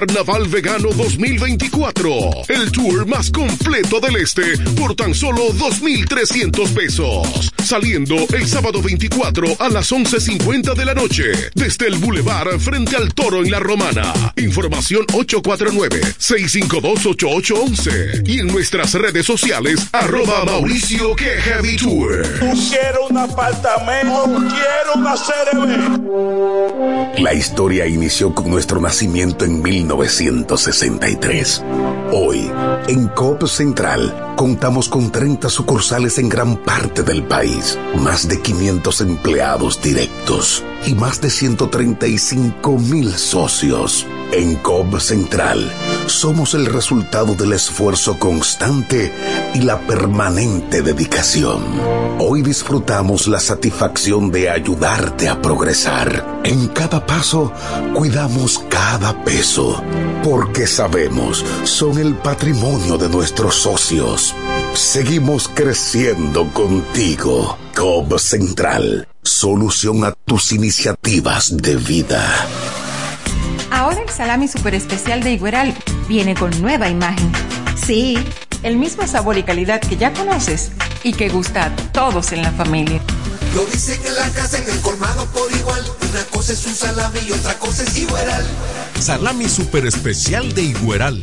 Carnaval Vegano 2024. El tour más completo del este por tan solo 2.300 pesos. Saliendo el sábado 24 a las 11.50 de la noche. Desde el Boulevard frente al Toro en La Romana. Información 849-652-8811. Y en nuestras redes sociales, arroba Mauricio que Heavy Tour. Quiero un apartamento, quiero una CRB. La historia inició con nuestro nacimiento en 1963. Hoy, en COP Central, contamos con 30 sucursales en gran parte del país, más de 500 empleados directos y más de 135 mil socios. En COP Central, somos el resultado del esfuerzo constante y la permanente dedicación. Hoy disfrutamos la satisfacción de ayudarte a progresar. En cada paso, cuidamos cada peso, porque sabemos, son el patrimonio de nuestros socios. Seguimos creciendo contigo. COP Central, solución a tus iniciativas de vida. Ahora el salami super especial de Igueral viene con nueva imagen. Sí, el mismo sabor y calidad que ya conoces y que gusta a todos en la familia. Lo dicen en la casa, en el colmado por igual. Una cosa es un salami y otra cosa es Igueral. Salami super especial de Igueral.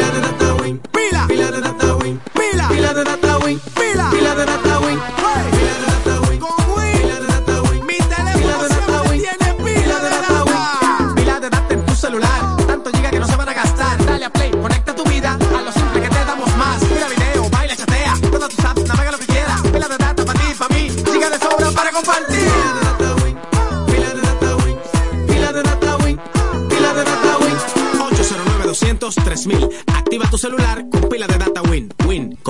Yanına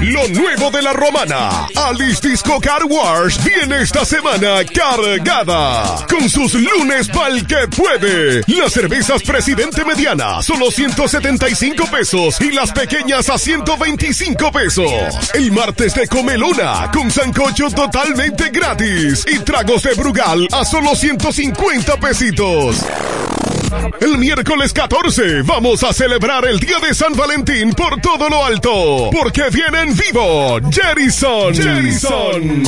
Lo nuevo de la romana. Alice Disco Car Wash viene esta semana cargada. Con sus lunes pa'l que puede. Las cervezas Presidente Mediana, solo 175 pesos. Y las pequeñas a 125 pesos. El martes de Comelona, con sancocho totalmente gratis. Y tragos de Brugal a solo 150 pesitos. El miércoles 14 vamos a celebrar el Día de San Valentín por todo lo alto. Porque viene en vivo Jerison. Jerison.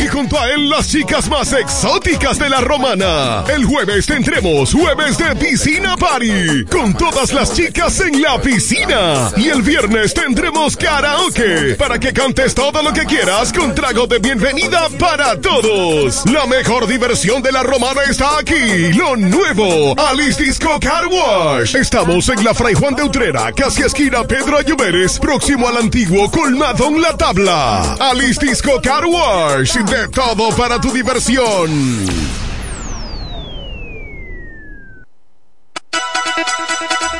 Y junto a él las chicas más exóticas de la romana. El jueves tendremos jueves de piscina party. Con todas las chicas en la piscina. Y el viernes tendremos karaoke. Para que cantes todo lo que quieras con trago de bienvenida para todos. La mejor diversión de la romana está aquí. Lo nuevo. Alice Disco Car Wash. Estamos en la Fray Juan de Utrera, casi esquina Pedro Ayuberes, próximo al antiguo colmado en la tabla. Alice Disco Car Wash. De todo para tu diversión.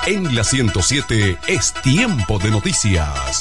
En la 107 es tiempo de noticias.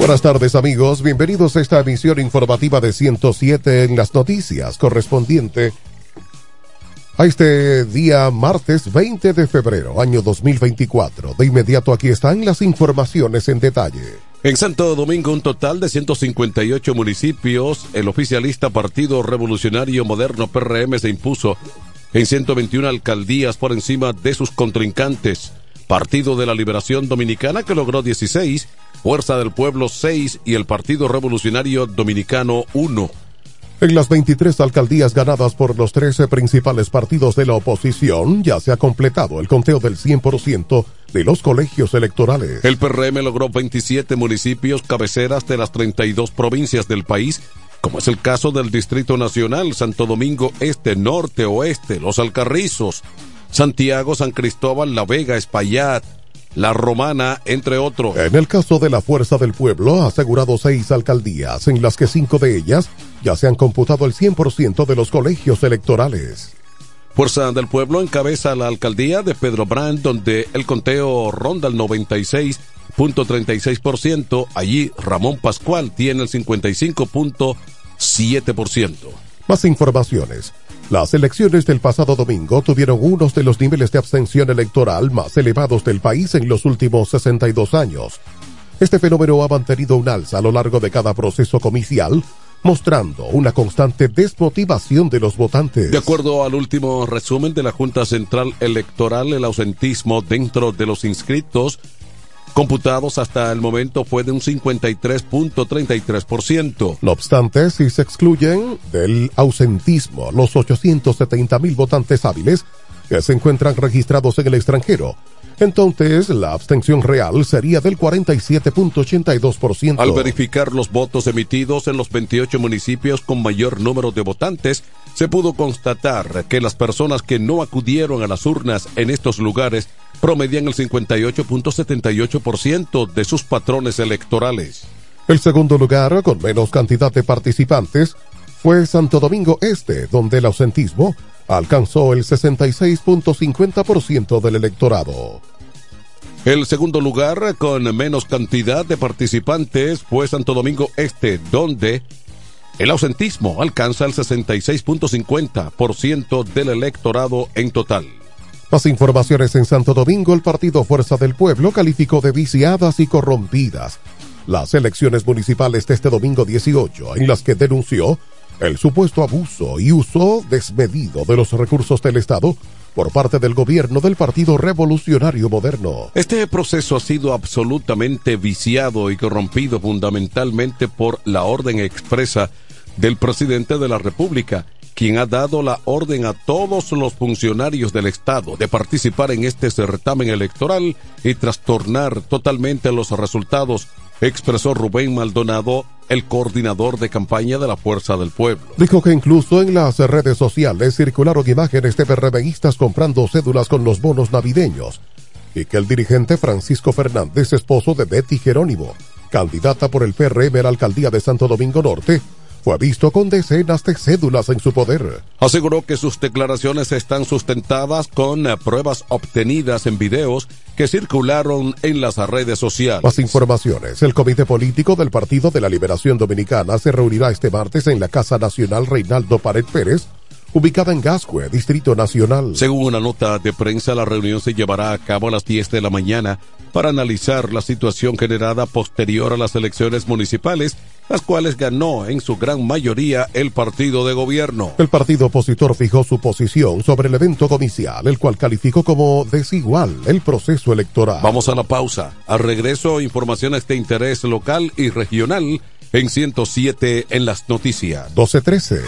Buenas tardes amigos, bienvenidos a esta emisión informativa de 107 en las noticias correspondiente a este día martes 20 de febrero año 2024. De inmediato aquí están las informaciones en detalle. En Santo Domingo, un total de 158 municipios, el oficialista Partido Revolucionario Moderno PRM se impuso en 121 alcaldías por encima de sus contrincantes. Partido de la Liberación Dominicana que logró 16, Fuerza del Pueblo 6 y el Partido Revolucionario Dominicano 1. En las 23 alcaldías ganadas por los 13 principales partidos de la oposición, ya se ha completado el conteo del 100% de los colegios electorales. El PRM logró 27 municipios cabeceras de las 32 provincias del país, como es el caso del Distrito Nacional, Santo Domingo Este, Norte, Oeste, Los Alcarrizos, Santiago, San Cristóbal, La Vega, Espaillat, La Romana, entre otros. En el caso de la Fuerza del Pueblo, ha asegurado seis alcaldías, en las que cinco de ellas ya se han computado el 100% de los colegios electorales. Fuerza del Pueblo encabeza la alcaldía de Pedro Brand, donde el conteo ronda el 96.36%. Allí Ramón Pascual tiene el 55.7%. Más informaciones. Las elecciones del pasado domingo tuvieron unos de los niveles de abstención electoral más elevados del país en los últimos 62 años. Este fenómeno ha mantenido un alza a lo largo de cada proceso comicial, mostrando una constante desmotivación de los votantes. De acuerdo al último resumen de la Junta Central Electoral, el ausentismo dentro de los inscritos computados hasta el momento fue de un 53.33%. No obstante, si se excluyen del ausentismo los 870 mil votantes hábiles que se encuentran registrados en el extranjero, entonces la abstención real sería del 47.82%. Al verificar los votos emitidos en los 28 municipios con mayor número de votantes, se pudo constatar que las personas que no acudieron a las urnas en estos lugares promedian el 58.78% de sus patrones electorales. El segundo lugar, con menos cantidad de participantes, fue Santo Domingo Este, donde el ausentismo alcanzó el 66.50% del electorado. El segundo lugar, con menos cantidad de participantes, fue Santo Domingo Este, donde el ausentismo alcanza el 66.50% del electorado en total. Más informaciones en Santo Domingo, el partido Fuerza del Pueblo calificó de viciadas y corrompidas las elecciones municipales de este domingo 18, en las que denunció el supuesto abuso y uso desmedido de los recursos del Estado por parte del gobierno del Partido Revolucionario Moderno. Este proceso ha sido absolutamente viciado y corrompido fundamentalmente por la orden expresa del presidente de la República, quien ha dado la orden a todos los funcionarios del Estado de participar en este certamen electoral y trastornar totalmente los resultados expresó Rubén Maldonado, el coordinador de campaña de la Fuerza del Pueblo. Dijo que incluso en las redes sociales circularon imágenes de PRMistas comprando cédulas con los bonos navideños y que el dirigente Francisco Fernández, esposo de Betty Jerónimo, candidata por el PRM a la alcaldía de Santo Domingo Norte, fue visto con decenas de cédulas en su poder. Aseguró que sus declaraciones están sustentadas con eh, pruebas obtenidas en videos que circularon en las redes sociales. Más informaciones. El Comité Político del Partido de la Liberación Dominicana se reunirá este martes en la Casa Nacional Reinaldo Pared Pérez ubicada en Gascue, Distrito Nacional. Según una nota de prensa, la reunión se llevará a cabo a las 10 de la mañana para analizar la situación generada posterior a las elecciones municipales las cuales ganó en su gran mayoría el partido de gobierno. El partido opositor fijó su posición sobre el evento comicial, el cual calificó como desigual el proceso electoral. Vamos a la pausa. Al regreso, informaciones de interés local y regional en 107 en las noticias. 1213.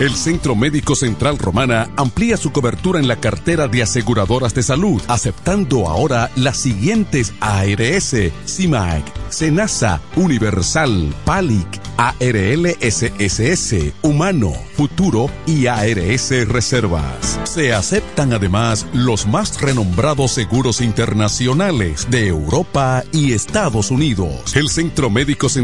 El Centro Médico Central Romana amplía su cobertura en la cartera de aseguradoras de salud, aceptando ahora las siguientes ARS, CIMAC, SENASA, Universal, PALIC, ARL SSS, Humano, Futuro y ARS Reservas. Se aceptan además los más renombrados seguros internacionales de Europa y Estados Unidos. El Centro Médico Central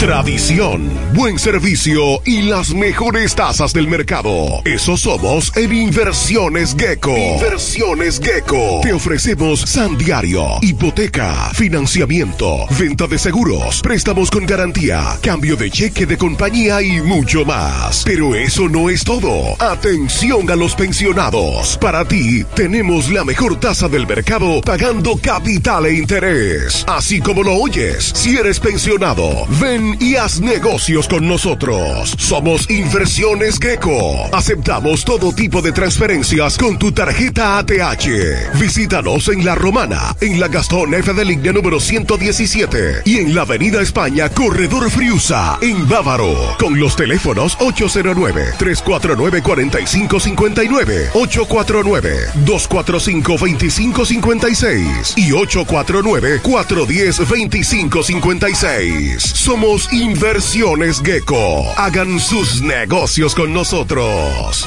Tradición, buen servicio y las mejores tasas del mercado. Eso somos en Inversiones Gecko. Inversiones Gecko. Te ofrecemos San Diario, hipoteca, financiamiento, venta de seguros, préstamos con garantía, cambio de cheque de compañía y mucho más. Pero eso no es todo. Atención a los pensionados. Para ti tenemos la mejor tasa del mercado pagando capital e interés. Así como lo oyes, si eres pensionado, ven y haz negocios con nosotros. Somos Inversiones Gecko. Aceptamos todo tipo de transferencias con tu tarjeta ATH. Visítanos en La Romana, en la Gastón F de línea número 117 y en la Avenida España, Corredor Friusa, en Bávaro, con los teléfonos 809-349-4559, 849-245-2556 y 849-410-2556. Somos Inversiones Gecko. Hagan sus negocios con nosotros.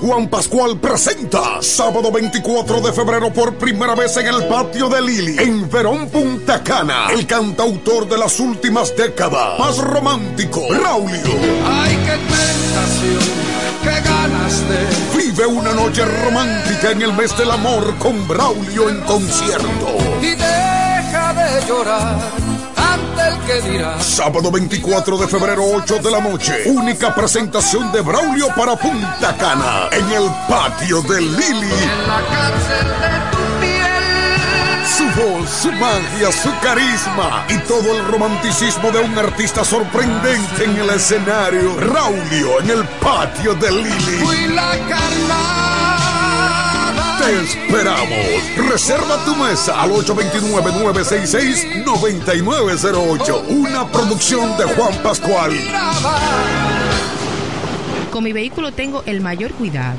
Juan Pascual presenta sábado 24 de febrero por primera vez en el patio de Lili, en Verón Punta Cana, el cantautor de las últimas décadas, más romántico, Raulio. Ay, qué tentación, qué ganas de. Vive una noche romántica en el mes del amor con Braulio en concierto. Y deja de llorar Sábado 24 de febrero, 8 de la noche. Única presentación de Braulio para Punta Cana en el patio de Lili. La cárcel de tu piel. Su voz, su magia, su carisma y todo el romanticismo de un artista sorprendente en el escenario. Raulio en el patio de Lili. Fui la carnada. Te esperamos. Reserva tu mesa al 829-966-9908. Una producción de Juan Pascual. Con mi vehículo tengo el mayor cuidado.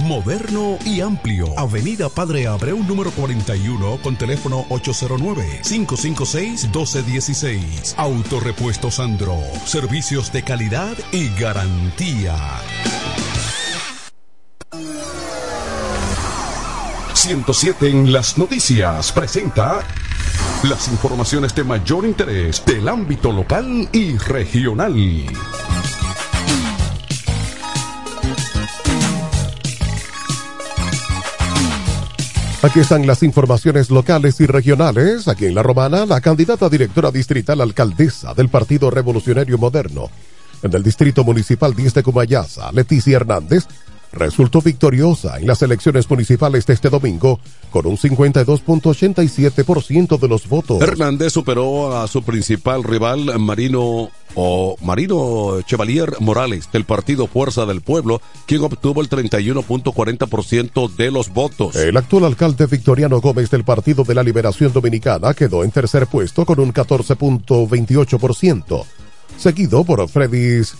Moderno y amplio. Avenida Padre Abreu número 41 con teléfono 809-556-1216. Autorepuesto Sandro. Servicios de calidad y garantía. 107 en las noticias presenta las informaciones de mayor interés del ámbito local y regional. Aquí están las informaciones locales y regionales. Aquí en La Romana, la candidata directora distrital alcaldesa del Partido Revolucionario Moderno en el Distrito Municipal 10 de Cumayasa, Leticia Hernández, resultó victoriosa en las elecciones municipales de este domingo con un 52.87% de los votos. Hernández superó a su principal rival, Marino o Marino Chevalier Morales, del partido Fuerza del Pueblo, quien obtuvo el 31.40% de los votos. El actual alcalde Victoriano Gómez del Partido de la Liberación Dominicana quedó en tercer puesto con un 14.28%, seguido por Fredis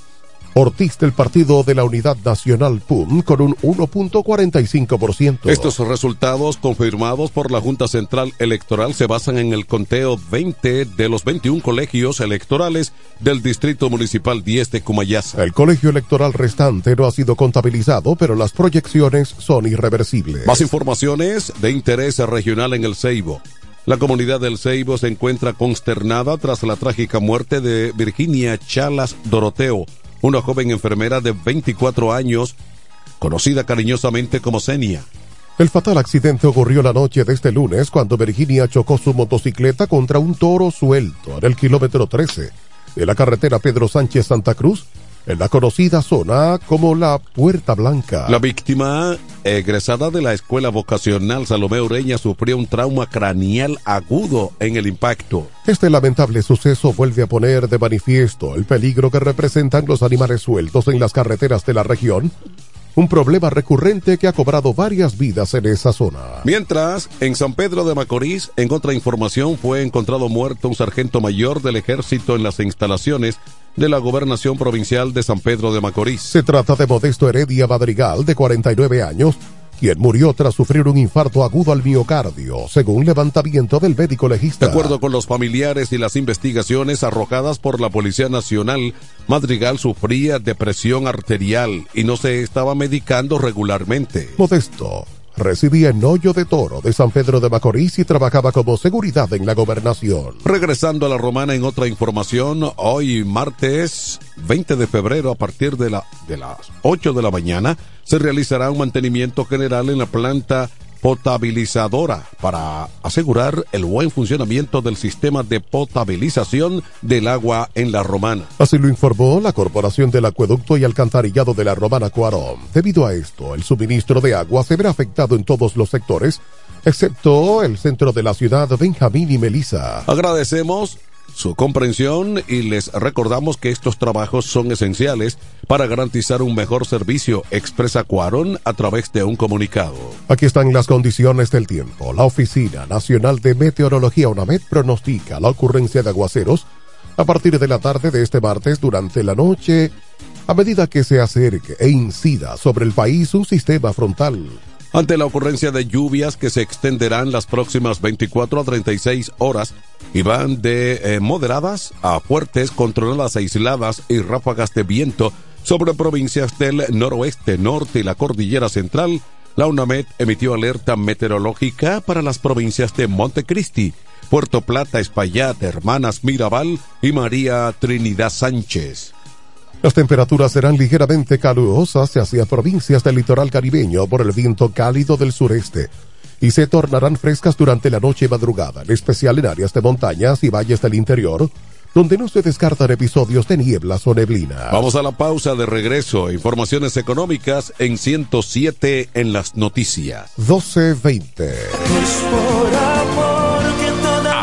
Ortiz del Partido de la Unidad Nacional PUM con un 1.45%. Estos resultados confirmados por la Junta Central Electoral se basan en el conteo 20 de los 21 colegios electorales del Distrito Municipal 10 de Cumayasa. El colegio electoral restante no ha sido contabilizado, pero las proyecciones son irreversibles. Más informaciones de interés regional en el Ceibo. La comunidad del Ceibo se encuentra consternada tras la trágica muerte de Virginia Chalas Doroteo, una joven enfermera de 24 años, conocida cariñosamente como Senia. El fatal accidente ocurrió la noche de este lunes cuando Virginia chocó su motocicleta contra un toro suelto en el kilómetro 13 de la carretera Pedro Sánchez Santa Cruz, en la conocida zona como la Puerta Blanca. La víctima, egresada de la escuela vocacional Salomé Ureña, sufrió un trauma craneal agudo en el impacto. Este lamentable suceso vuelve a poner de manifiesto el peligro que representan los animales sueltos en las carreteras de la región, un problema recurrente que ha cobrado varias vidas en esa zona. Mientras, en San Pedro de Macorís, en otra información, fue encontrado muerto un sargento mayor del ejército en las instalaciones de la gobernación provincial de San Pedro de Macorís. Se trata de Modesto Heredia Madrigal, de 49 años, quien murió tras sufrir un infarto agudo al miocardio, según levantamiento del médico legista. De acuerdo con los familiares y las investigaciones arrojadas por la Policía Nacional, Madrigal sufría depresión arterial y no se estaba medicando regularmente. Modesto residía en Hoyo de Toro de San Pedro de Macorís y trabajaba como seguridad en la gobernación. Regresando a la romana en otra información, hoy martes 20 de febrero a partir de, la, de las 8 de la mañana se realizará un mantenimiento general en la planta potabilizadora para asegurar el buen funcionamiento del sistema de potabilización del agua en la Romana. Así lo informó la Corporación del Acueducto y Alcantarillado de la Romana Cuarón. Debido a esto, el suministro de agua se verá afectado en todos los sectores, excepto el centro de la ciudad, Benjamín y Melissa. Agradecemos su comprensión y les recordamos que estos trabajos son esenciales para garantizar un mejor servicio, expresa Cuarón a través de un comunicado. Aquí están las condiciones del tiempo. La Oficina Nacional de Meteorología UNAMED pronostica la ocurrencia de aguaceros a partir de la tarde de este martes durante la noche a medida que se acerque e incida sobre el país un sistema frontal. Ante la ocurrencia de lluvias que se extenderán las próximas 24 a 36 horas y van de eh, moderadas a fuertes, controladas aisladas y ráfagas de viento sobre provincias del noroeste, norte y la cordillera central, la UNAMED emitió alerta meteorológica para las provincias de Montecristi, Puerto Plata, Espaillat, Hermanas Mirabal y María Trinidad Sánchez. Las temperaturas serán ligeramente calurosas hacia provincias del litoral caribeño por el viento cálido del sureste y se tornarán frescas durante la noche y madrugada, en especial en áreas de montañas y valles del interior, donde no se descartan episodios de nieblas o neblina. Vamos a la pausa de regreso. Informaciones económicas en 107 en las noticias. 1220.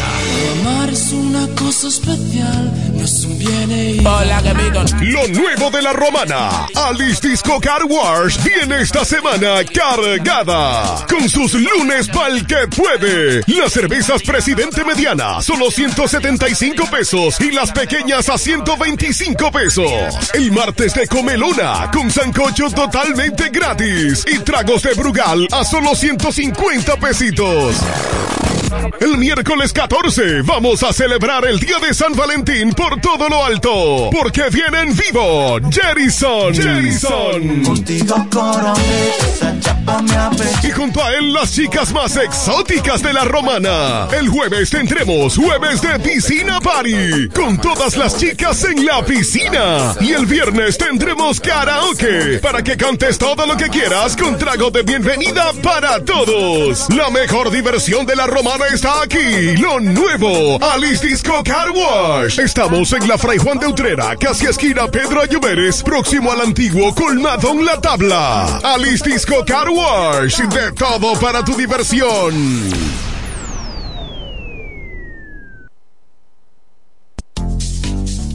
Amar es una cosa especial, no es un bien y... Hola, Lo nuevo de la romana. Alice Disco Car Wars viene esta semana cargada. Con sus lunes pa'l que puede. Las cervezas Presidente Mediana, solo 175 pesos. Y las pequeñas a 125 pesos. El martes de Comelona, con sancocho totalmente gratis. Y tragos de Brugal a solo 150 pesitos. El miércoles 14 vamos a celebrar el día de San Valentín por todo lo alto. Porque viene en vivo Jerison. Jerison. Y junto a él las chicas más exóticas de la romana. El jueves tendremos jueves de piscina party. Con todas las chicas en la piscina. Y el viernes tendremos karaoke. Para que cantes todo lo que quieras con trago de bienvenida para todos. La mejor diversión de la romana está aquí. Lo nuevo, Alice Disco Car Wash. Estamos en la Fray Juan de Utrera, casi esquina Pedro Ayuberes, próximo al antiguo colmado en la tabla. Alice Disco Car Wash, de todo para tu diversión.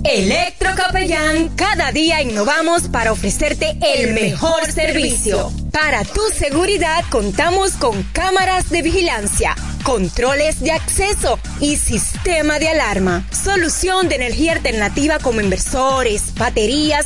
Electro Capellán, cada día innovamos para ofrecerte el mejor servicio. Para tu seguridad contamos con cámaras de vigilancia, controles de acceso y sistema de alarma. Solución de energía alternativa como inversores, baterías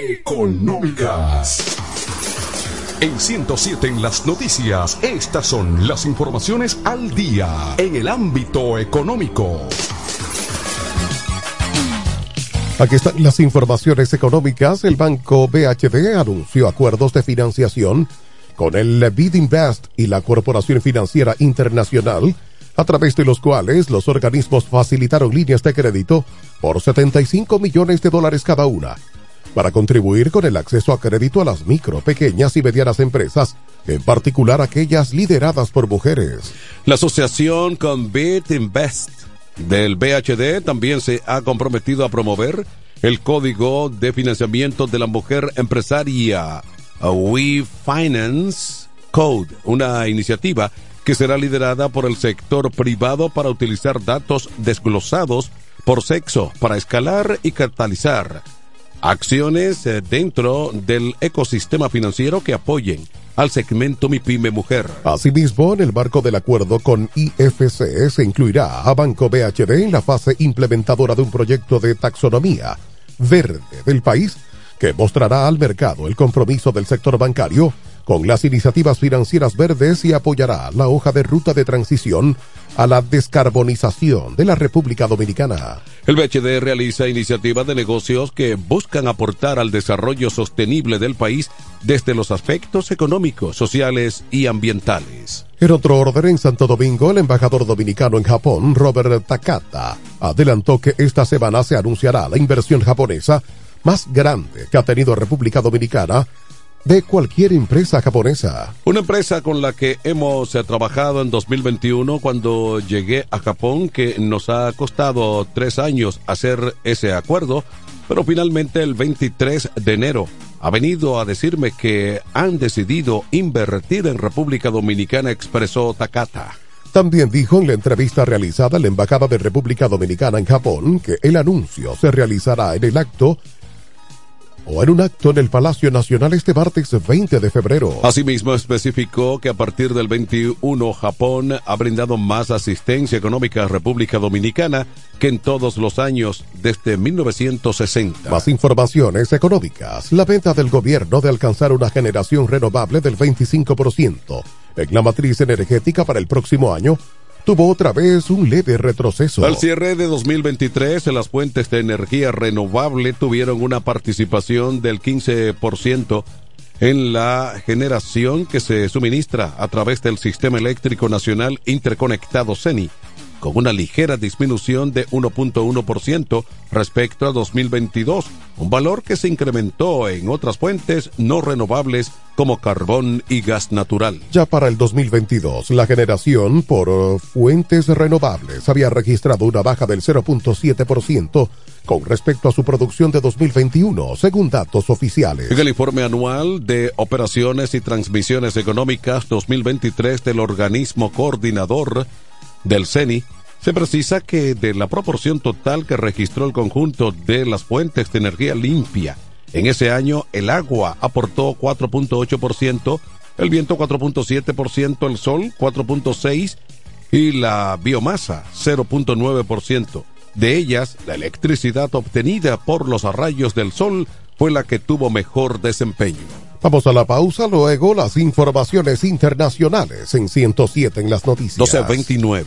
Económicas. En 107 en las noticias, estas son las informaciones al día en el ámbito económico. Aquí están las informaciones económicas. El banco BHD anunció acuerdos de financiación con el Bid Invest y la Corporación Financiera Internacional, a través de los cuales los organismos facilitaron líneas de crédito por 75 millones de dólares cada una para contribuir con el acceso a crédito a las micro, pequeñas y medianas empresas, en particular aquellas lideradas por mujeres. La asociación con Bit Invest del BHD también se ha comprometido a promover el código de financiamiento de la mujer empresaria We Finance Code, una iniciativa que será liderada por el sector privado para utilizar datos desglosados por sexo para escalar y catalizar acciones eh, dentro del ecosistema financiero que apoyen al segmento MIPYME Mujer. Asimismo, en el marco del acuerdo con IFC se incluirá a Banco BHD en la fase implementadora de un proyecto de taxonomía verde del país que mostrará al mercado el compromiso del sector bancario con las iniciativas financieras verdes y apoyará la hoja de ruta de transición a la descarbonización de la República Dominicana. El BHD realiza iniciativas de negocios que buscan aportar al desarrollo sostenible del país desde los aspectos económicos, sociales y ambientales. En otro orden, en Santo Domingo, el embajador dominicano en Japón, Robert Takata, adelantó que esta semana se anunciará la inversión japonesa más grande que ha tenido República Dominicana de cualquier empresa japonesa. Una empresa con la que hemos eh, trabajado en 2021 cuando llegué a Japón, que nos ha costado tres años hacer ese acuerdo, pero finalmente el 23 de enero ha venido a decirme que han decidido invertir en República Dominicana, expresó Takata. También dijo en la entrevista realizada en la Embajada de República Dominicana en Japón que el anuncio se realizará en el acto o en un acto en el Palacio Nacional este martes 20 de febrero. Asimismo, especificó que a partir del 21 Japón ha brindado más asistencia económica a República Dominicana que en todos los años desde 1960. Más informaciones económicas. La venta del gobierno de alcanzar una generación renovable del 25% en la matriz energética para el próximo año tuvo otra vez un leve retroceso. Al cierre de 2023, las fuentes de energía renovable tuvieron una participación del 15% en la generación que se suministra a través del Sistema Eléctrico Nacional Interconectado CENI con una ligera disminución de 1.1% respecto a 2022, un valor que se incrementó en otras fuentes no renovables como carbón y gas natural. Ya para el 2022, la generación por uh, fuentes renovables había registrado una baja del 0.7% con respecto a su producción de 2021, según datos oficiales. En el informe anual de operaciones y transmisiones económicas 2023 del organismo coordinador del CENI, se precisa que de la proporción total que registró el conjunto de las fuentes de energía limpia, en ese año el agua aportó 4.8%, el viento 4.7%, el sol 4.6% y la biomasa 0.9%. De ellas, la electricidad obtenida por los rayos del sol fue la que tuvo mejor desempeño. Vamos a la pausa, luego las informaciones internacionales en 107 en las noticias. 1229.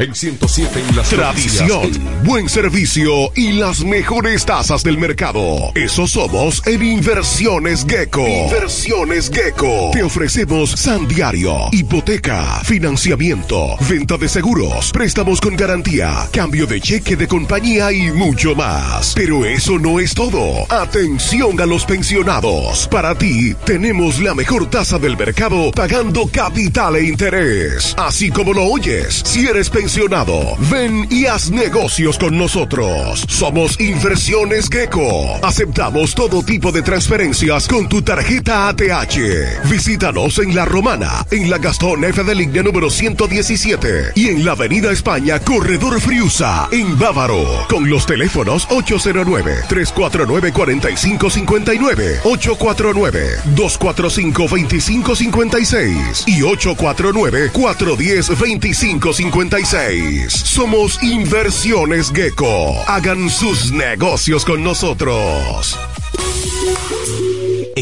En 107 en las Tradición, buen servicio y las mejores tasas del mercado. Eso somos en Inversiones Gecko. Inversiones Gecko. Te ofrecemos San Diario, hipoteca, financiamiento, venta de seguros, préstamos con garantía, cambio de cheque de compañía y mucho más. Pero eso no es todo. Atención a los pensionados. Para ti tenemos la mejor tasa del mercado pagando capital e interés. Así como lo oyes, si eres pensionado Ven y haz negocios con nosotros. Somos Inversiones Gecko. Aceptamos todo tipo de transferencias con tu tarjeta ATH. Visítanos en La Romana, en la Gastón F de línea número 117 y en la Avenida España, Corredor Friusa, en Bávaro, con los teléfonos 809-349-4559, 849-245-2556 y 849-410-2556. Somos Inversiones Gecko. Hagan sus negocios con nosotros.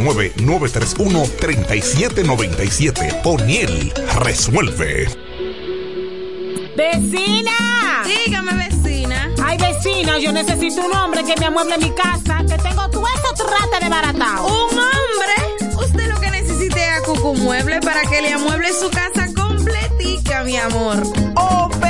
809-931-3797. O'Neill resuelve. ¡Vecina! Dígame, vecina. Ay, vecina, yo necesito un hombre que me amueble mi casa, que tengo todo esto trata de baratado. ¿Un hombre? Usted lo que necesite es a Cucu Mueble para que le amueble su casa completica, mi amor. Oh, pero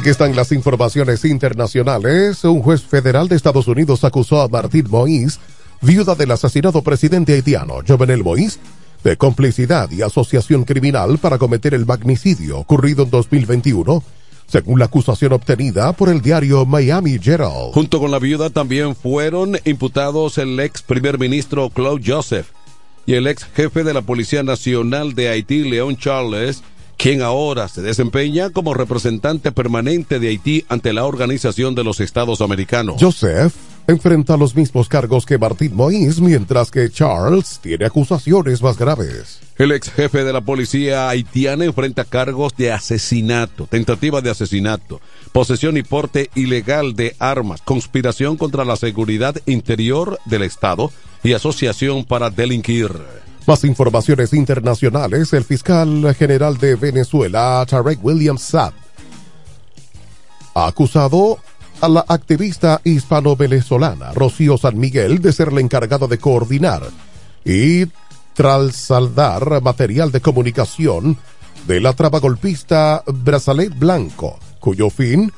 Aquí están las informaciones internacionales. Un juez federal de Estados Unidos acusó a Martín Moïse, viuda del asesinado presidente haitiano Jovenel Moïse, de complicidad y asociación criminal para cometer el magnicidio ocurrido en 2021, según la acusación obtenida por el diario Miami Herald. Junto con la viuda también fueron imputados el ex primer ministro Claude Joseph y el ex jefe de la Policía Nacional de Haití, León Charles, quien ahora se desempeña como representante permanente de Haití ante la Organización de los Estados Americanos. Joseph enfrenta los mismos cargos que Martín Moïse, mientras que Charles tiene acusaciones más graves. El ex jefe de la policía haitiana enfrenta cargos de asesinato, tentativa de asesinato, posesión y porte ilegal de armas, conspiración contra la seguridad interior del Estado y asociación para delinquir. Más informaciones internacionales. El fiscal general de Venezuela, Tarek William Saab, ha acusado a la activista hispano-venezolana Rocío San Miguel de ser la encargada de coordinar y trasladar material de comunicación de la traba golpista Brazalet Blanco, cuyo fin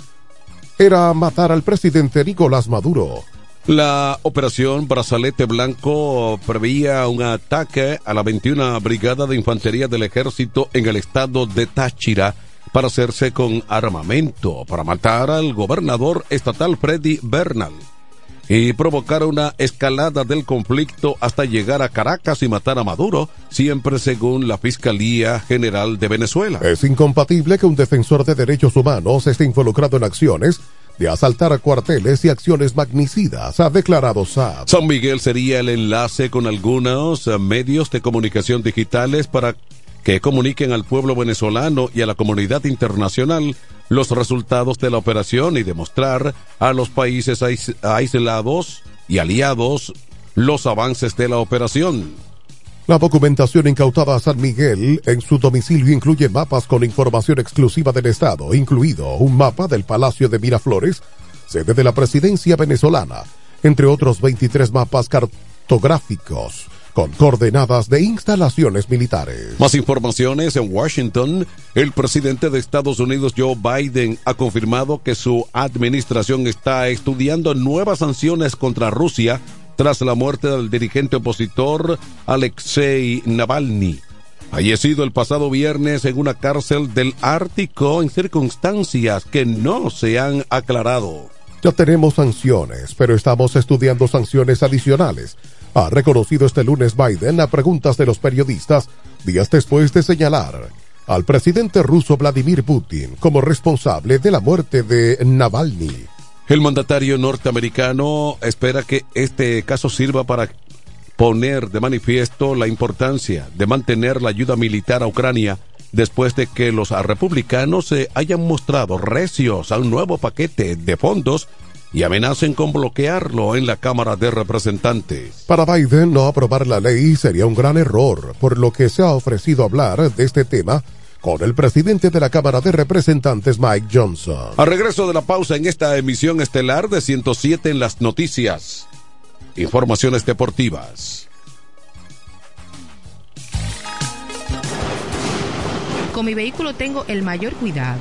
era matar al presidente Nicolás Maduro. La operación Brazalete Blanco preveía un ataque a la 21 Brigada de Infantería del Ejército en el estado de Táchira para hacerse con armamento para matar al gobernador estatal Freddy Bernal y provocar una escalada del conflicto hasta llegar a Caracas y matar a Maduro, siempre según la Fiscalía General de Venezuela. Es incompatible que un defensor de derechos humanos esté involucrado en acciones de asaltar a cuarteles y acciones magnicidas, ha declarado Saab. San Miguel sería el enlace con algunos eh, medios de comunicación digitales para que comuniquen al pueblo venezolano y a la comunidad internacional los resultados de la operación y demostrar a los países aislados y aliados los avances de la operación. La documentación incautada a San Miguel en su domicilio incluye mapas con información exclusiva del Estado, incluido un mapa del Palacio de Miraflores, sede de la presidencia venezolana, entre otros 23 mapas cartográficos con coordenadas de instalaciones militares. Más informaciones en Washington. El presidente de Estados Unidos, Joe Biden, ha confirmado que su administración está estudiando nuevas sanciones contra Rusia tras la muerte del dirigente opositor Alexei Navalny, fallecido el pasado viernes en una cárcel del Ártico en circunstancias que no se han aclarado. Ya tenemos sanciones, pero estamos estudiando sanciones adicionales ha reconocido este lunes Biden a preguntas de los periodistas días después de señalar al presidente ruso Vladimir Putin como responsable de la muerte de Navalny. El mandatario norteamericano espera que este caso sirva para poner de manifiesto la importancia de mantener la ayuda militar a Ucrania después de que los republicanos se hayan mostrado recios a un nuevo paquete de fondos y amenacen con bloquearlo en la Cámara de Representantes. Para Biden, no aprobar la ley sería un gran error, por lo que se ha ofrecido hablar de este tema con el presidente de la Cámara de Representantes, Mike Johnson. A regreso de la pausa en esta emisión estelar de 107 en las noticias. Informaciones deportivas. Con mi vehículo tengo el mayor cuidado.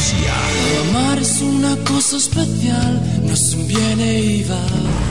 Amar es una cosa especial, no es un viene y va.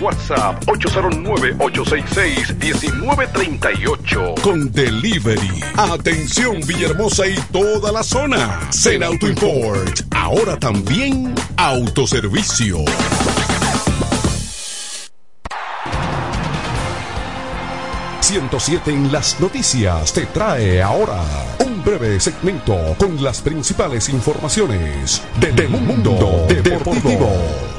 WhatsApp 809-866-1938. Con delivery. Atención Villahermosa y toda la zona. Zen Auto Import. Ahora también autoservicio. ...107 en las noticias te trae ahora un breve segmento con las principales informaciones del mundo deportivo.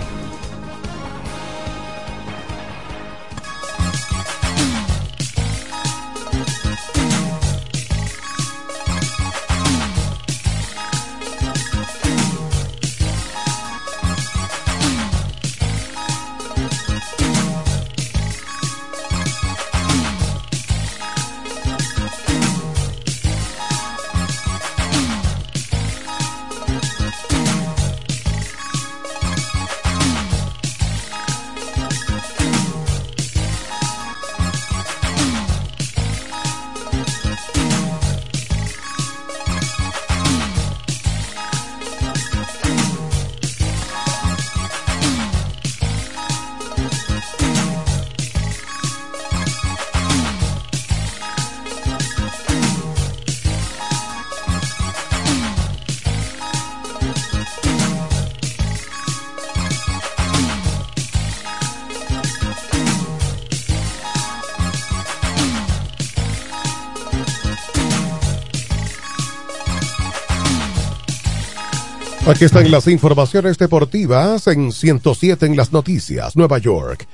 Aquí están las informaciones deportivas en 107 en las noticias. Nueva York.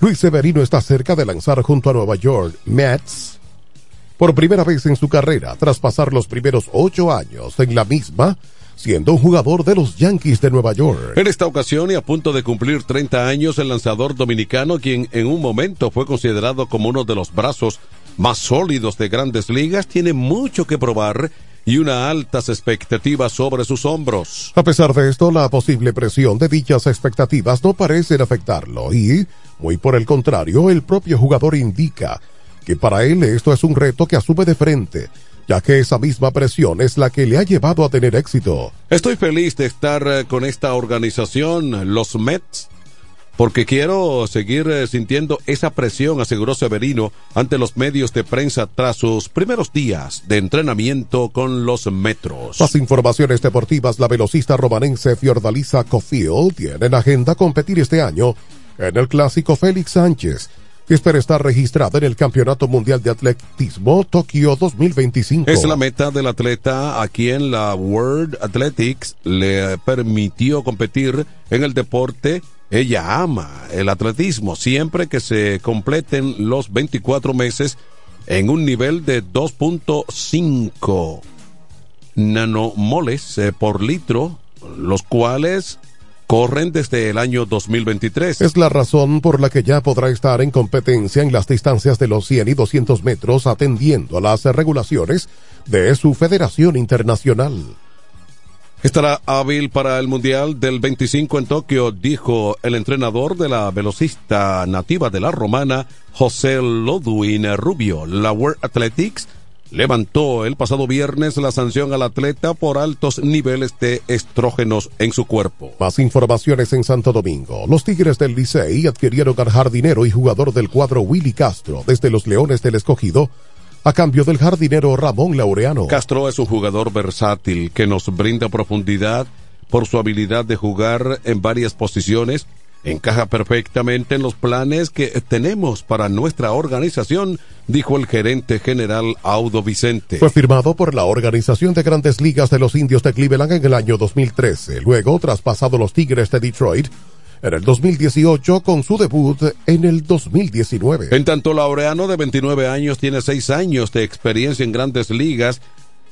Luis Severino está cerca de lanzar junto a Nueva York Mets por primera vez en su carrera tras pasar los primeros ocho años en la misma, siendo un jugador de los Yankees de Nueva York. En esta ocasión y a punto de cumplir 30 años, el lanzador dominicano, quien en un momento fue considerado como uno de los brazos más sólidos de grandes ligas, tiene mucho que probar y una altas expectativas sobre sus hombros. A pesar de esto, la posible presión de dichas expectativas no parecen afectarlo y, muy por el contrario, el propio jugador indica que para él esto es un reto que asume de frente, ya que esa misma presión es la que le ha llevado a tener éxito. Estoy feliz de estar eh, con esta organización, los Mets, porque quiero seguir eh, sintiendo esa presión, aseguró Severino ante los medios de prensa tras sus primeros días de entrenamiento con los Metros. Más informaciones deportivas, la velocista romanense Fiordalisa Cofield tiene en agenda competir este año en el clásico Félix Sánchez espera estar registrada en el Campeonato Mundial de Atletismo Tokio 2025. Es la meta del atleta a quien la World Athletics le permitió competir en el deporte. Ella ama el atletismo siempre que se completen los 24 meses en un nivel de 2.5 nanomoles eh, por litro, los cuales corren desde el año 2023. Es la razón por la que ya podrá estar en competencia en las distancias de los 100 y 200 metros atendiendo a las regulaciones de su federación internacional. Estará hábil para el Mundial del 25 en Tokio, dijo el entrenador de la velocista nativa de la romana, José Lodwin Rubio. La World Athletics levantó el pasado viernes la sanción al atleta por altos niveles de estrógenos en su cuerpo. Más informaciones en Santo Domingo. Los Tigres del Licey adquirieron al jardinero y jugador del cuadro Willy Castro desde los Leones del Escogido a cambio del jardinero Ramón Laureano. Castro es un jugador versátil que nos brinda profundidad por su habilidad de jugar en varias posiciones encaja perfectamente en los planes que tenemos para nuestra organización, dijo el gerente general Audo Vicente. Fue firmado por la Organización de Grandes Ligas de los Indios de Cleveland en el año 2013, luego traspasado los Tigres de Detroit en el 2018 con su debut en el 2019. En tanto, Laureano de 29 años tiene 6 años de experiencia en grandes ligas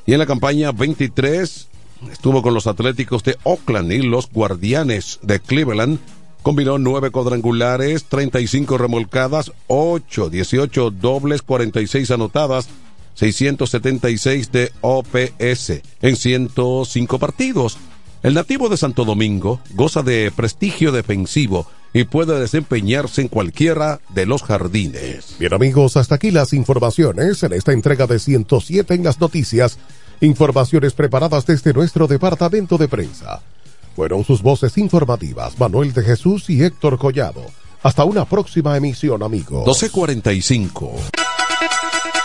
y en la campaña 23 estuvo con los Atléticos de Oakland y los Guardianes de Cleveland Combinó nueve cuadrangulares, 35 remolcadas, 8, 18 dobles, 46 anotadas, 676 de OPS en 105 partidos. El nativo de Santo Domingo goza de prestigio defensivo y puede desempeñarse en cualquiera de los jardines. Bien amigos, hasta aquí las informaciones en esta entrega de 107 en las noticias. Informaciones preparadas desde nuestro departamento de prensa. Fueron sus voces informativas Manuel de Jesús y Héctor Collado. Hasta una próxima emisión, amigos. 1245.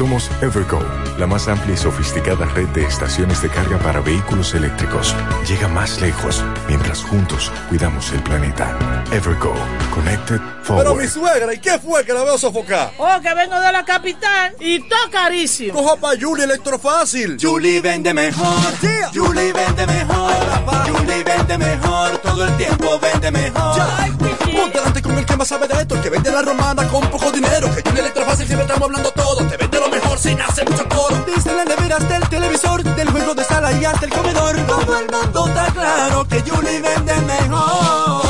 Somos Evergo, la más amplia y sofisticada red de estaciones de carga para vehículos eléctricos. Llega más lejos mientras juntos cuidamos el planeta. Evergo, Connected Forward. Pero mi suegra, ¿y qué fue que la veo sofocar? Oh, que vengo de la capital y todo carísimo. Coja pa' Julie Electrofácil. Julie vende mejor. Julie vende mejor. Julie vende mejor. Todo el tiempo vende mejor. Ponte delante con el que más sabe de esto, el que vende la romana con poco dinero. Que Julie Electrofácil siempre estamos hablando todo. Te vende sin hacer mucho coro. Dice la nevera hasta el televisor, del juego de sala y hasta el comedor. Todo el mundo está claro que Julie vende mejor.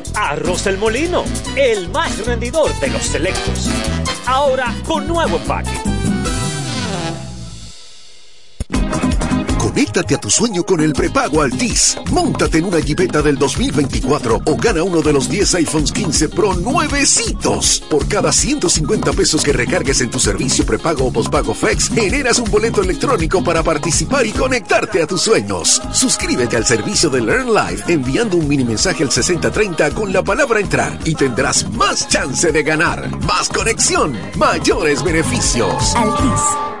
Arroz El Molino, el más rendidor de los selectos. Ahora con nuevo empaque. Conéctate a tu sueño con el prepago Altis. Móntate en una Jeepeta del 2024 o gana uno de los 10 iPhones 15 Pro nuevecitos. Por cada 150 pesos que recargues en tu servicio prepago o pospago Flex, generas un boleto electrónico para participar y conectarte a tus sueños. Suscríbete al servicio de Learn Live enviando un mini mensaje al 6030 con la palabra entrar y tendrás más chance de ganar. Más conexión, mayores beneficios. Altis.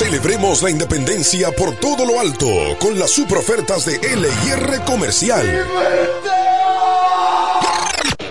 Celebremos la independencia por todo lo alto con las super ofertas de LIR Comercial.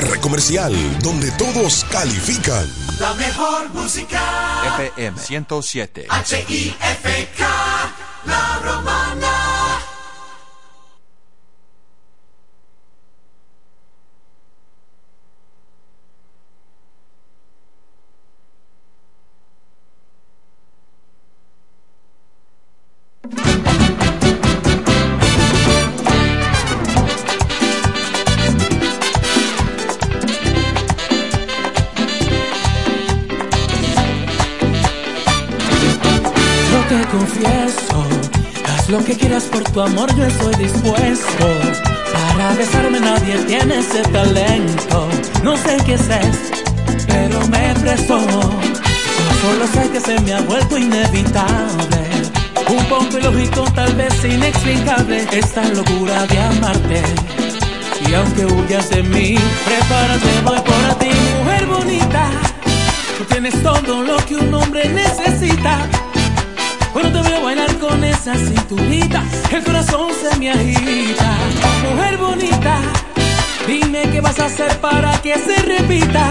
LIR Comercial, donde todos califican. La mejor música. FM 107. H-I-F-K. La romana. Tu amor, yo estoy dispuesto. Para besarme nadie tiene ese talento. No sé qué es, pero me prestó. Solo sé que se me ha vuelto inevitable. Un poco ilógico, tal vez inexplicable, esta locura de amarte. Y aunque huyas de mí, prepárate, voy por cinturita, el corazón se me agita. Mujer bonita, dime qué vas a hacer para que se repita.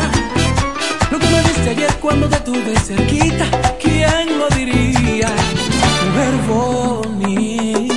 Lo que me diste ayer cuando te tuve cerquita, ¿quién lo diría? Mujer bonita.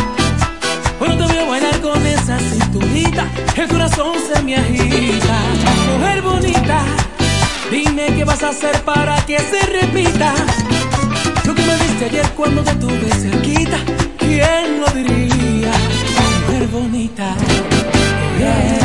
Cuando te veo bailar con esa cinturita, el corazón se me agita. Mujer bonita, dime qué vas a hacer para que se repita. Lo que me diste ayer cuando te tuve cerquita, ¿quién lo diría? Mujer bonita. Yeah.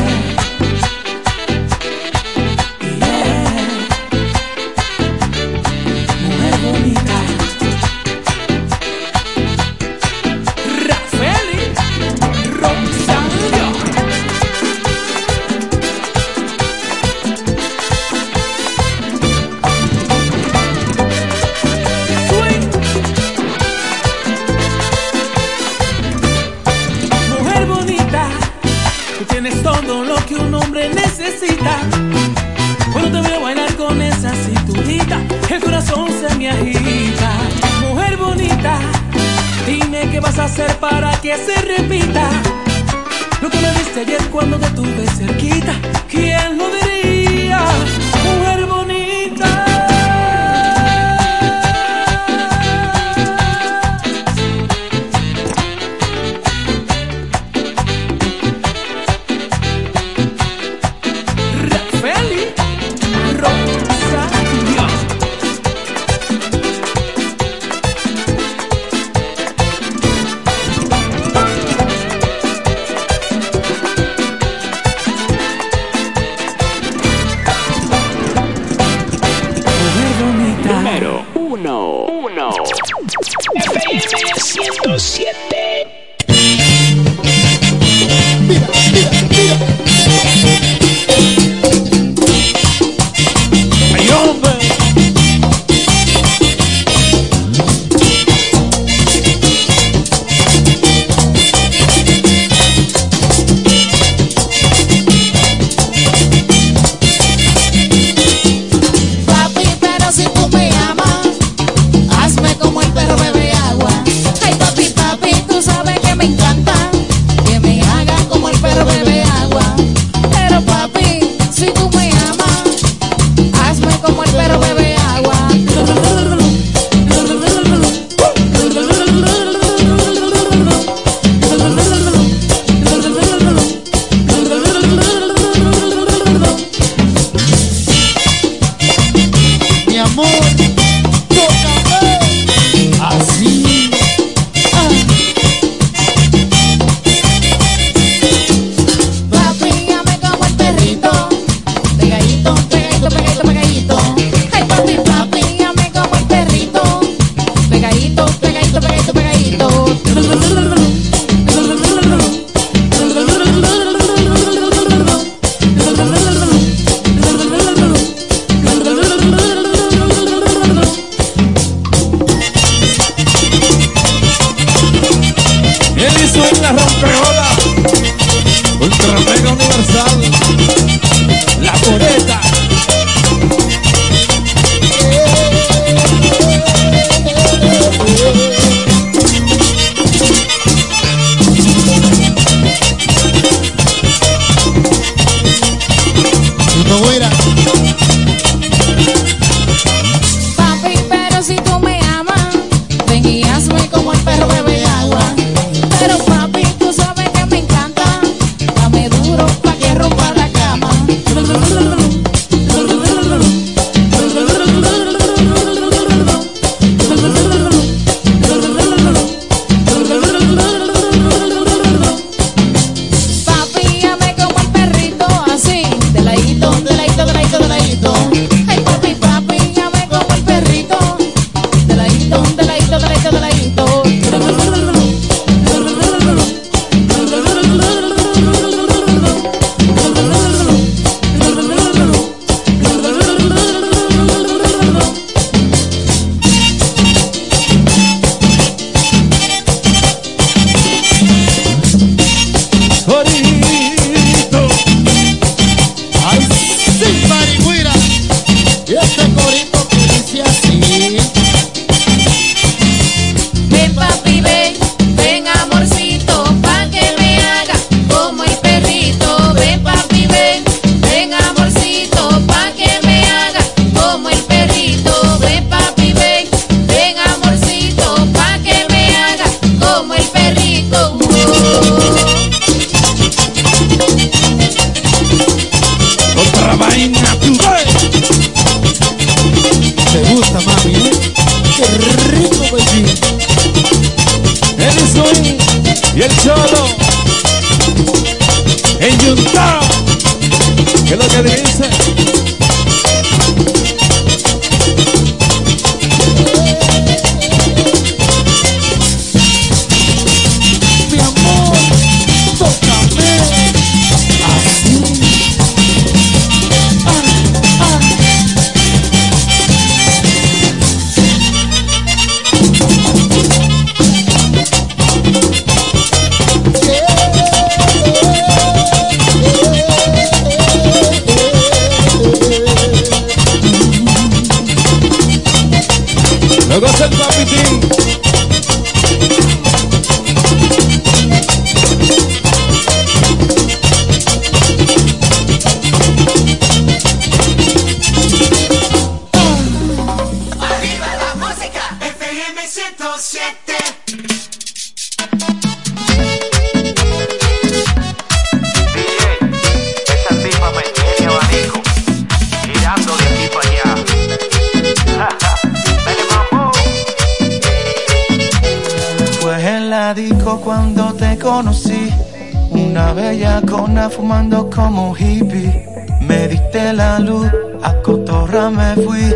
Fumando como hippie. Me diste la luz, a cotorra me fui.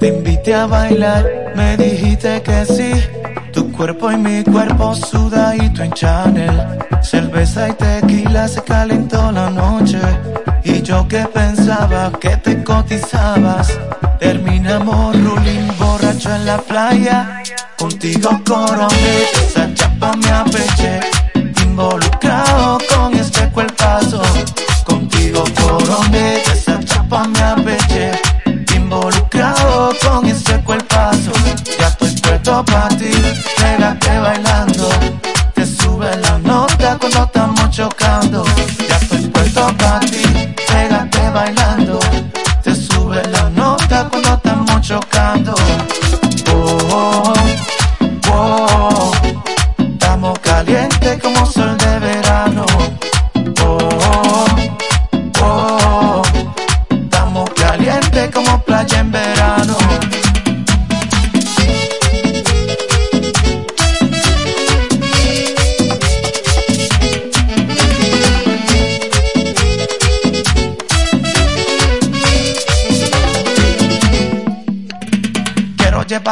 Te invité a bailar, me dijiste que sí. Tu cuerpo y mi cuerpo sudadito en Chanel. Cerveza y tequila se calentó la noche. Y yo que pensaba que te cotizabas. Terminamos ruling borracho en la playa. Contigo coroné, esa chapa me apeché. Involucrado para ti, pégate bailando.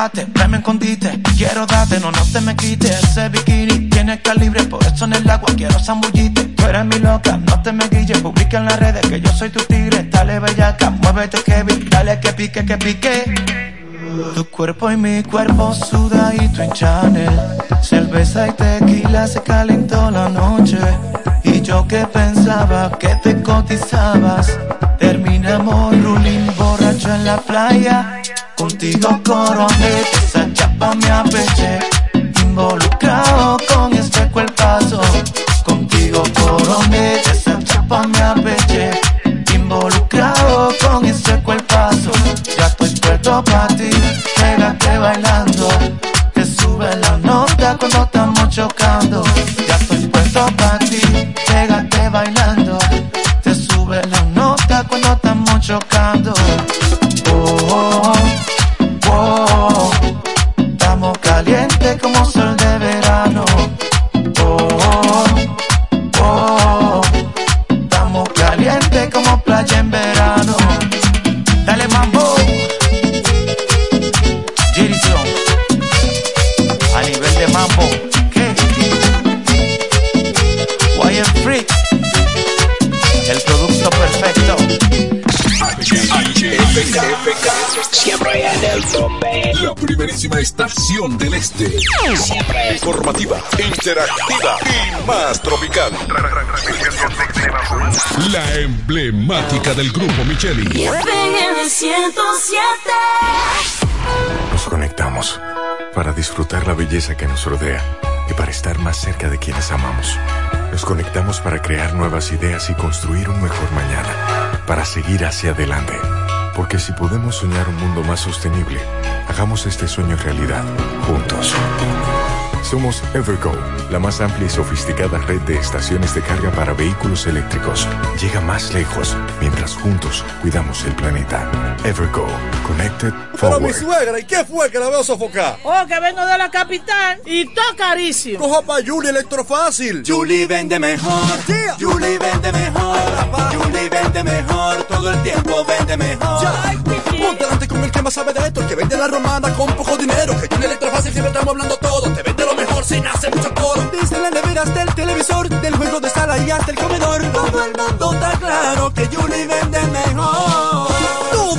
Llevarte, me escondite. Quiero darte, no, no te me quites. Ese bikini tiene calibre, por eso en el agua quiero zambullite. Tú eres mi loca, no te me guilles. Publica en las redes que yo soy tu tigre. Dale bellaca, muévete Kevin. Dale que pique, que pique. Tu cuerpo y mi cuerpo sudadito en Chanel. Cerveza y tequila se calentó la noche. Y yo que pensaba que te cotizabas. Terminamos ruling borracho en la playa. Contigo coroné, esa chapa me apeché. Involucrado con este cuerpazo. Contigo coroné, esa chapa me apeché. Involucrado con este cuerpazo. Ya estoy puesto para ti, pégate bailando. Te sube la nota cuando estamos chocando. Ya estoy puesto para ti, pégate bailando. Te sube la nota cuando estamos chocando. Interactiva y más tropical. La emblemática del grupo Micheli. FM 107. Nos conectamos para disfrutar la belleza que nos rodea y para estar más cerca de quienes amamos. Nos conectamos para crear nuevas ideas y construir un mejor mañana, para seguir hacia adelante. Porque si podemos soñar un mundo más sostenible, hagamos este sueño realidad, juntos. Somos Evergo, la más amplia y sofisticada red de estaciones de carga para vehículos eléctricos. Llega más lejos mientras juntos cuidamos el planeta. Evergo, Connected Pero mi Forward. suegra, ¿y qué fue que la veo sofocar? Oh, que vengo de la capital y todo carísimo. Coja pa' Julie Electrofácil. Julie vende mejor. Julie vende mejor. Julie vende mejor. Todo el tiempo vende mejor. Ponte delante con el que más sabe de esto, el que vende la romana con poco dinero. Que Julie Electrofácil siempre estamos hablando todo. Te vende lo sin hacer mucho coro. Desde la nevera hasta el televisor, del juego de sala y hasta el comedor. Todo el mundo está claro que Julie vende mejor.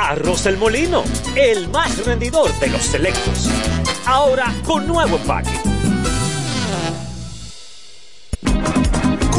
Arroz El Molino, el más rendidor de los selectos. Ahora con nuevo empaque.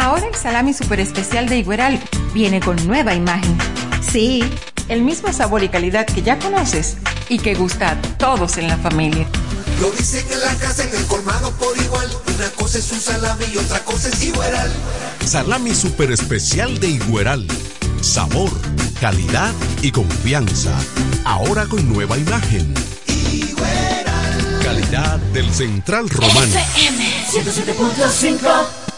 Ahora el salami super especial de Igueral viene con nueva imagen. Sí, el mismo sabor y calidad que ya conoces y que gusta a todos en la familia. Lo dicen en la casa, en el colmado por igual. Una cosa es un salami y otra cosa es igual. Salami super especial de Igueral. Sabor, calidad y confianza. Ahora con nueva imagen. Calidad del Central Romano. FM 107.5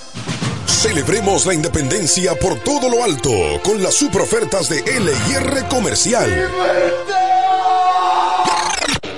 Celebremos la independencia por todo lo alto con las super ofertas de LIR Comercial.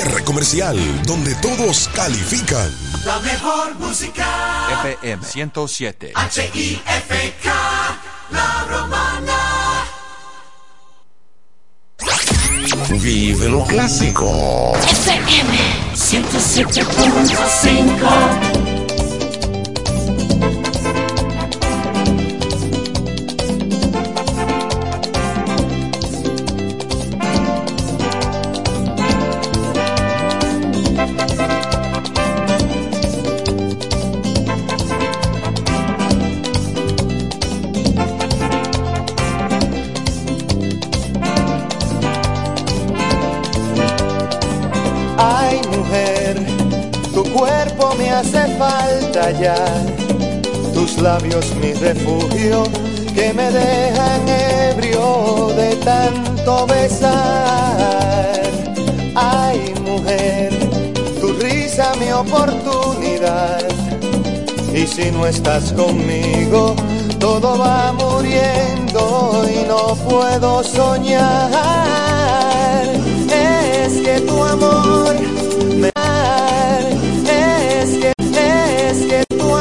LIR Comercial, donde todos califican. La mejor música. FM 107. H-I-F-K. La romana. Vive lo clásico. FM 107.5 labios mi refugio que me dejan ebrio de tanto besar. Ay, mujer, tu risa mi oportunidad. Y si no estás conmigo, todo va muriendo y no puedo soñar. Es que tu amor